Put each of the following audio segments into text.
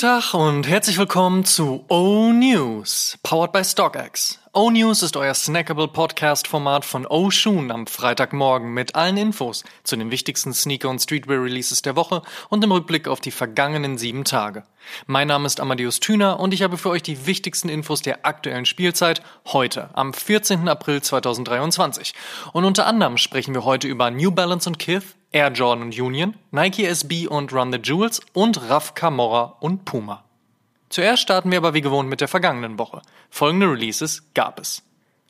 Guten Tag und herzlich willkommen zu O News, powered by StockX. O News ist euer snackable Podcast-Format von O Shoon am Freitagmorgen mit allen Infos zu den wichtigsten Sneaker- und Streetwear-Releases der Woche und im Rückblick auf die vergangenen sieben Tage. Mein Name ist Amadeus Thüner und ich habe für euch die wichtigsten Infos der aktuellen Spielzeit heute, am 14. April 2023. Und unter anderem sprechen wir heute über New Balance und Kith, Air Jordan und Union, Nike SB und Run the Jewels und Raf Camorra und Puma. Zuerst starten wir aber wie gewohnt mit der vergangenen Woche. Folgende Releases gab es.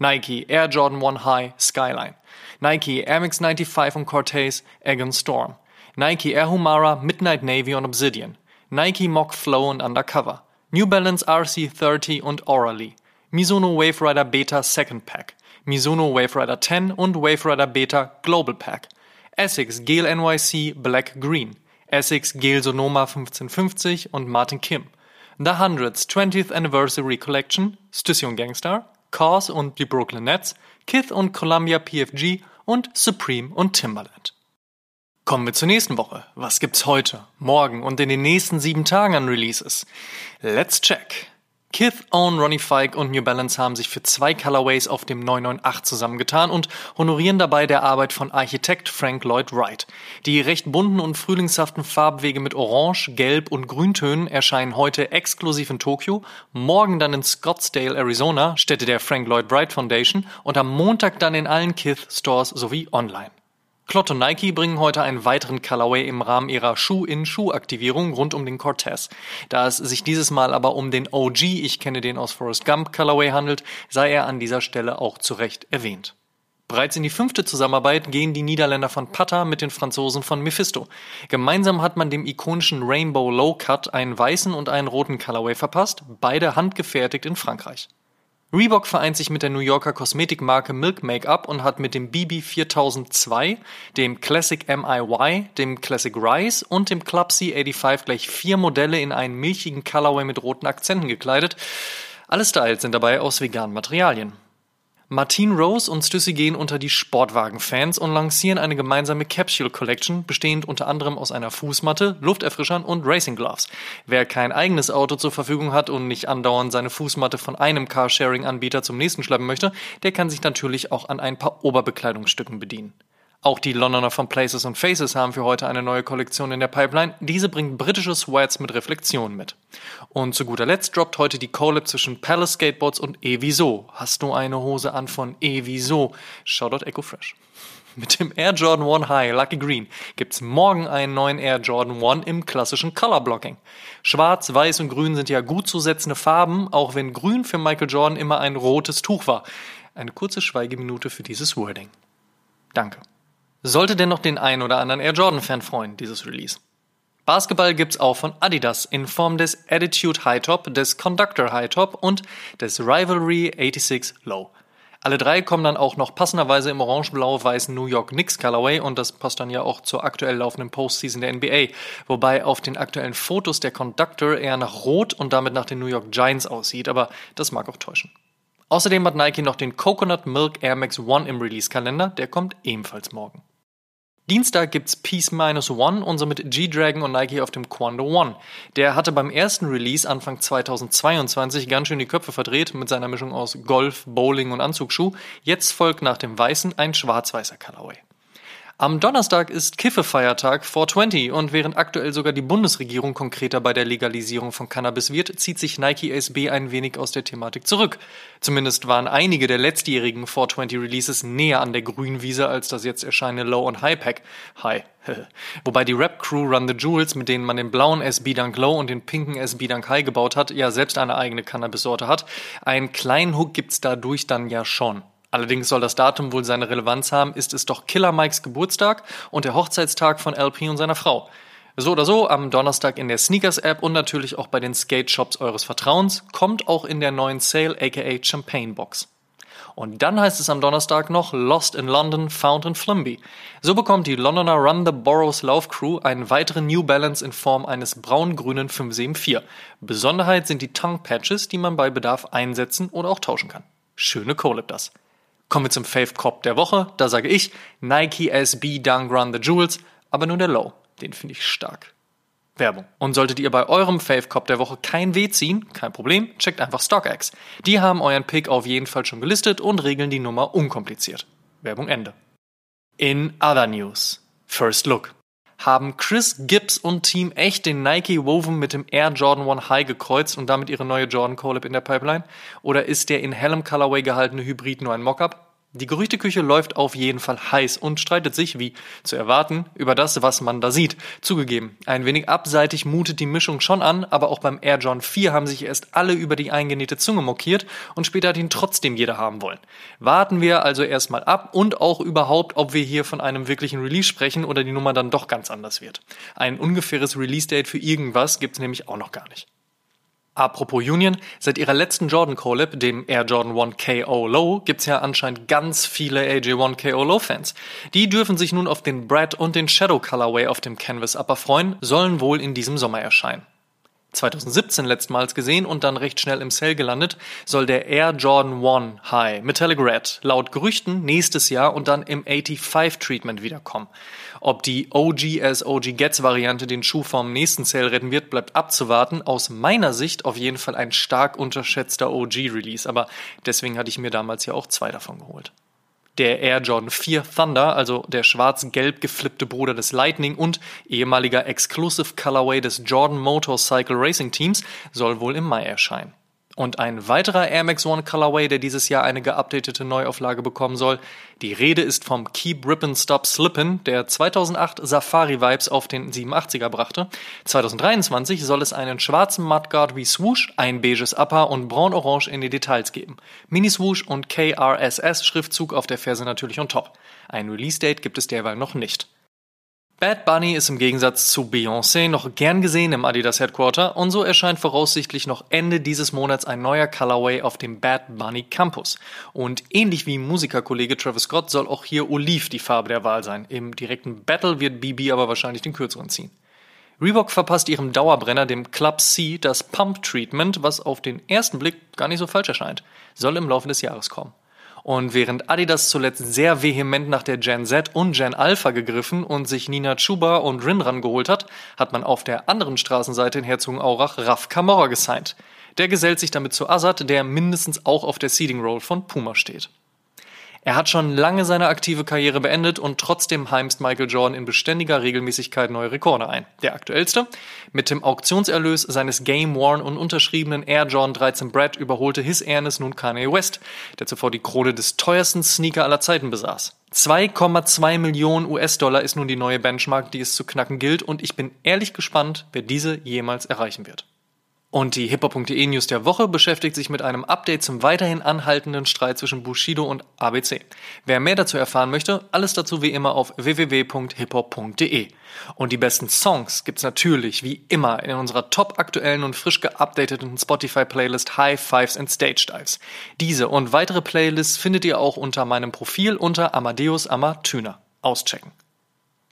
Nike Air Jordan 1 High Skyline, Nike Air Max 95 und Cortez Egon Storm, Nike Air Humara Midnight Navy und Obsidian, Nike Mock Flow und Undercover, New Balance RC30 und Orally, Mizuno Wave Rider Beta Second Pack, Mizuno Wave Rider 10 und Wave Rider Beta Global Pack, Essex Gale NYC Black Green, Essex Gale Sonoma 1550 und Martin Kim, The Hundreds 20th Anniversary Collection, Station Gangstar, Cause und die Brooklyn Nets, Kith und Columbia PFG und Supreme und Timbaland. Kommen wir zur nächsten Woche. Was gibt's heute, morgen und in den nächsten sieben Tagen an Releases? Let's check. Kith, Owen, Ronnie Fike und New Balance haben sich für zwei Colorways auf dem 998 zusammengetan und honorieren dabei der Arbeit von Architekt Frank Lloyd Wright. Die recht bunten und frühlingshaften Farbwege mit Orange, Gelb und Grüntönen erscheinen heute exklusiv in Tokio, morgen dann in Scottsdale, Arizona, Stätte der Frank Lloyd Wright Foundation und am Montag dann in allen Kith Stores sowie online. Klott und Nike bringen heute einen weiteren Colorway im Rahmen ihrer Schuh-in-Schuh-Aktivierung rund um den Cortez. Da es sich dieses Mal aber um den OG, ich kenne den aus Forrest Gump Colorway handelt, sei er an dieser Stelle auch zu Recht erwähnt. Bereits in die fünfte Zusammenarbeit gehen die Niederländer von Pata mit den Franzosen von Mephisto. Gemeinsam hat man dem ikonischen Rainbow Low Cut einen weißen und einen roten Colorway verpasst, beide handgefertigt in Frankreich. Reebok vereint sich mit der New Yorker Kosmetikmarke Milk Makeup und hat mit dem BB 4002, dem Classic MIY, dem Classic Rise und dem Club C85 gleich vier Modelle in einen milchigen Colorway mit roten Akzenten gekleidet. Alle Styles sind dabei aus veganen Materialien. Martine Rose und Stüssi gehen unter die Sportwagen-Fans und lancieren eine gemeinsame Capsule Collection, bestehend unter anderem aus einer Fußmatte, Lufterfrischern und Racing Gloves. Wer kein eigenes Auto zur Verfügung hat und nicht andauernd seine Fußmatte von einem Carsharing-Anbieter zum nächsten schleppen möchte, der kann sich natürlich auch an ein paar Oberbekleidungsstücken bedienen. Auch die Londoner von Places and Faces haben für heute eine neue Kollektion in der Pipeline. Diese bringt britische Sweats mit Reflexionen mit. Und zu guter Letzt droppt heute die Collab zwischen Palace Skateboards und Eviso. Hast du eine Hose an von Eviso? Shoutout Echo Fresh. Mit dem Air Jordan 1 High Lucky Green gibt's morgen einen neuen Air Jordan 1 im klassischen Color Blocking. Schwarz, Weiß und Grün sind ja gut zu setzende Farben, auch wenn Grün für Michael Jordan immer ein rotes Tuch war. Eine kurze Schweigeminute für dieses Wording. Danke. Sollte denn noch den einen oder anderen Air Jordan-Fan freuen, dieses Release. Basketball gibt's auch von Adidas in Form des Attitude High Top, des Conductor High Top und des Rivalry 86 Low. Alle drei kommen dann auch noch passenderweise im orange-blau-weißen New York Knicks Colorway und das passt dann ja auch zur aktuell laufenden Postseason der NBA, wobei auf den aktuellen Fotos der Conductor eher nach Rot und damit nach den New York Giants aussieht, aber das mag auch täuschen. Außerdem hat Nike noch den Coconut Milk Air Max One im Release-Kalender, der kommt ebenfalls morgen. Dienstag gibt's Peace Minus One und somit G-Dragon und Nike auf dem Quando One. Der hatte beim ersten Release Anfang 2022 ganz schön die Köpfe verdreht mit seiner Mischung aus Golf, Bowling und Anzugsschuh. Jetzt folgt nach dem weißen ein schwarz-weißer Colorway. Am Donnerstag ist Kiffefeiertag 420 und während aktuell sogar die Bundesregierung konkreter bei der Legalisierung von Cannabis wird, zieht sich Nike SB ein wenig aus der Thematik zurück. Zumindest waren einige der letztjährigen 420 Releases näher an der Grünwiese als das jetzt erscheinende Low und High Pack. High. Wobei die Rap Crew Run the Jewels, mit denen man den blauen SB Dunk Low und den pinken SB Dunk High gebaut hat, ja selbst eine eigene Cannabis-Sorte hat. Einen kleinen Hook gibt's dadurch dann ja schon. Allerdings soll das Datum wohl seine Relevanz haben, ist es doch Killer Mikes Geburtstag und der Hochzeitstag von LP und seiner Frau. So oder so, am Donnerstag in der Sneakers-App und natürlich auch bei den Skate-Shops eures Vertrauens, kommt auch in der neuen Sale aka Champagne Box. Und dann heißt es am Donnerstag noch Lost in London, Found in Flimby. So bekommt die Londoner Run the Boroughs Laufcrew einen weiteren New Balance in Form eines braun-grünen 574. Besonderheit sind die Tongue Patches, die man bei Bedarf einsetzen oder auch tauschen kann. Schöne Collab das. Kommen wir zum Fave Cop der Woche. Da sage ich Nike SB Dunk Run the Jewels, aber nur der Low. Den finde ich stark. Werbung. Und solltet ihr bei eurem Fave Cop der Woche kein Weh ziehen, kein Problem, checkt einfach StockX. Die haben euren Pick auf jeden Fall schon gelistet und regeln die Nummer unkompliziert. Werbung Ende. In other news. First Look. Haben Chris Gibbs und Team echt den Nike Woven mit dem Air Jordan 1 High gekreuzt und damit ihre neue Jordan Collab in der Pipeline? Oder ist der in hellem Colorway gehaltene Hybrid nur ein Mockup? Die Gerüchteküche läuft auf jeden Fall heiß und streitet sich, wie zu erwarten, über das, was man da sieht. Zugegeben, ein wenig abseitig mutet die Mischung schon an, aber auch beim Air John 4 haben sich erst alle über die eingenähte Zunge mokiert und später hat ihn trotzdem jeder haben wollen. Warten wir also erstmal ab und auch überhaupt, ob wir hier von einem wirklichen Release sprechen oder die Nummer dann doch ganz anders wird. Ein ungefähres Release-Date für irgendwas gibt's nämlich auch noch gar nicht. Apropos Union, seit ihrer letzten Jordan Collab, dem Air Jordan 1 KO Low, gibt's ja anscheinend ganz viele AJ1 KO Low Fans. Die dürfen sich nun auf den Brad und den Shadow Colorway auf dem Canvas Upper freuen, sollen wohl in diesem Sommer erscheinen. 2017 letztmals gesehen und dann recht schnell im Sale gelandet, soll der Air Jordan 1 High Metallic Red laut Gerüchten nächstes Jahr und dann im 85 Treatment wiederkommen. Ob die OG as OG Gets Variante den Schuh vom nächsten Sale retten wird, bleibt abzuwarten. Aus meiner Sicht auf jeden Fall ein stark unterschätzter OG Release, aber deswegen hatte ich mir damals ja auch zwei davon geholt der Air Jordan 4 Thunder, also der schwarz-gelb geflippte Bruder des Lightning und ehemaliger Exclusive Colorway des Jordan Motorcycle Racing Teams, soll wohl im Mai erscheinen. Und ein weiterer Air Max One Colorway, der dieses Jahr eine geupdatete Neuauflage bekommen soll. Die Rede ist vom Keep Rippin' Stop Slippin', der 2008 Safari-Vibes auf den 87er brachte. 2023 soll es einen schwarzen Mudguard wie Swoosh, ein beiges Upper und braun-orange in die Details geben. Mini-Swoosh und KRSS-Schriftzug auf der Ferse natürlich on top. Ein Release-Date gibt es derweil noch nicht. Bad Bunny ist im Gegensatz zu Beyoncé noch gern gesehen im Adidas Headquarter und so erscheint voraussichtlich noch Ende dieses Monats ein neuer Colorway auf dem Bad Bunny Campus. Und ähnlich wie Musikerkollege Travis Scott soll auch hier Oliv die Farbe der Wahl sein. Im direkten Battle wird BB aber wahrscheinlich den kürzeren ziehen. Reebok verpasst ihrem Dauerbrenner, dem Club C, das Pump Treatment, was auf den ersten Blick gar nicht so falsch erscheint. Soll im Laufe des Jahres kommen. Und während Adidas zuletzt sehr vehement nach der Gen Z und Gen Alpha gegriffen und sich Nina Chuba und Rinran geholt hat, hat man auf der anderen Straßenseite in Herzogenaurach Raf Camorra gesigned. Der gesellt sich damit zu Azad, der mindestens auch auf der Seeding Roll von Puma steht. Er hat schon lange seine aktive Karriere beendet und trotzdem heimst Michael Jordan in beständiger Regelmäßigkeit neue Rekorde ein. Der aktuellste? Mit dem Auktionserlös seines Game Worn und unterschriebenen Air Jordan 13 Brad überholte His Airness nun Kanye West, der zuvor die Krone des teuersten Sneaker aller Zeiten besaß. 2,2 Millionen US-Dollar ist nun die neue Benchmark, die es zu knacken gilt und ich bin ehrlich gespannt, wer diese jemals erreichen wird. Und die hiphop.de News der Woche beschäftigt sich mit einem Update zum weiterhin anhaltenden Streit zwischen Bushido und ABC. Wer mehr dazu erfahren möchte, alles dazu wie immer auf www.hiphop.de. Und die besten Songs gibt's natürlich wie immer in unserer top aktuellen und frisch geupdateten Spotify Playlist High Fives and Stage Dives. Diese und weitere Playlists findet ihr auch unter meinem Profil unter Amadeus Amatüner. Auschecken.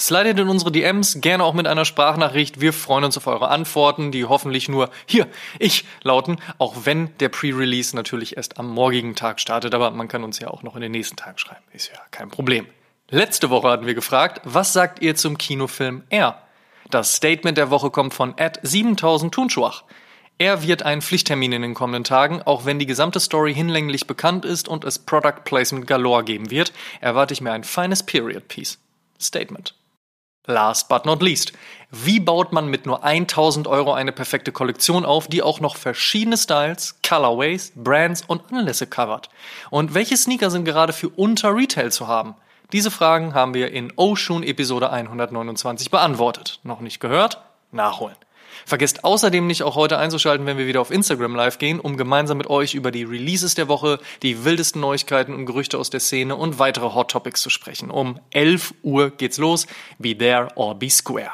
Slidet in unsere DMs, gerne auch mit einer Sprachnachricht. Wir freuen uns auf eure Antworten, die hoffentlich nur hier, ich lauten, auch wenn der Pre-Release natürlich erst am morgigen Tag startet, aber man kann uns ja auch noch in den nächsten Tagen schreiben. Ist ja kein Problem. Letzte Woche hatten wir gefragt, was sagt ihr zum Kinofilm R? Das Statement der Woche kommt von Ed 7000 Tunschwach. Er wird einen Pflichttermin in den kommenden Tagen, auch wenn die gesamte Story hinlänglich bekannt ist und es Product Placement galore geben wird, erwarte ich mir ein feines Period Piece. Statement. Last but not least. Wie baut man mit nur 1000 Euro eine perfekte Kollektion auf, die auch noch verschiedene Styles, Colorways, Brands und Anlässe covert? Und welche Sneaker sind gerade für unter Retail zu haben? Diese Fragen haben wir in Oshun Episode 129 beantwortet. Noch nicht gehört? Nachholen. Vergesst außerdem nicht auch heute einzuschalten, wenn wir wieder auf Instagram live gehen, um gemeinsam mit euch über die Releases der Woche, die wildesten Neuigkeiten und Gerüchte aus der Szene und weitere Hot Topics zu sprechen. Um 11 Uhr geht's los. Be there or be square.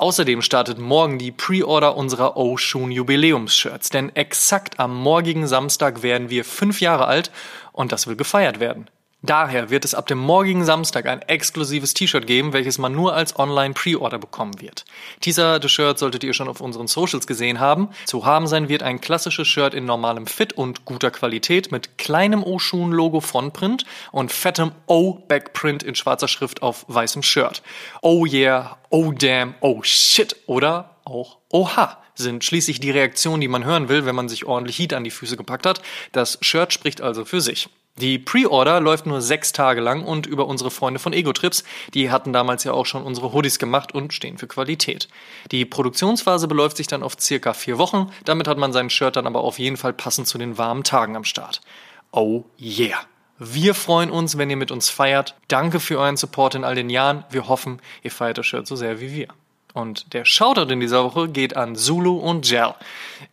Außerdem startet morgen die Pre-Order unserer Oshun Jubiläums-Shirts, denn exakt am morgigen Samstag werden wir fünf Jahre alt und das will gefeiert werden. Daher wird es ab dem morgigen Samstag ein exklusives T-Shirt geben, welches man nur als Online-Pre-Order bekommen wird. Teaser des Shirts solltet ihr schon auf unseren Socials gesehen haben. Zu haben sein wird ein klassisches Shirt in normalem Fit und guter Qualität mit kleinem O-Schuhen-Logo Frontprint und fettem O-Backprint in schwarzer Schrift auf weißem Shirt. Oh yeah, oh damn, oh shit oder auch Oha sind schließlich die Reaktionen, die man hören will, wenn man sich ordentlich Heat an die Füße gepackt hat. Das Shirt spricht also für sich. Die Pre-Order läuft nur sechs Tage lang und über unsere Freunde von Ego-Trips. Die hatten damals ja auch schon unsere Hoodies gemacht und stehen für Qualität. Die Produktionsphase beläuft sich dann auf circa vier Wochen. Damit hat man sein Shirt dann aber auf jeden Fall passend zu den warmen Tagen am Start. Oh yeah! Wir freuen uns, wenn ihr mit uns feiert. Danke für euren Support in all den Jahren. Wir hoffen, ihr feiert das Shirt so sehr wie wir. Und der Shoutout in dieser Woche geht an Zulu und Gel.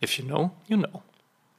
If you know, you know.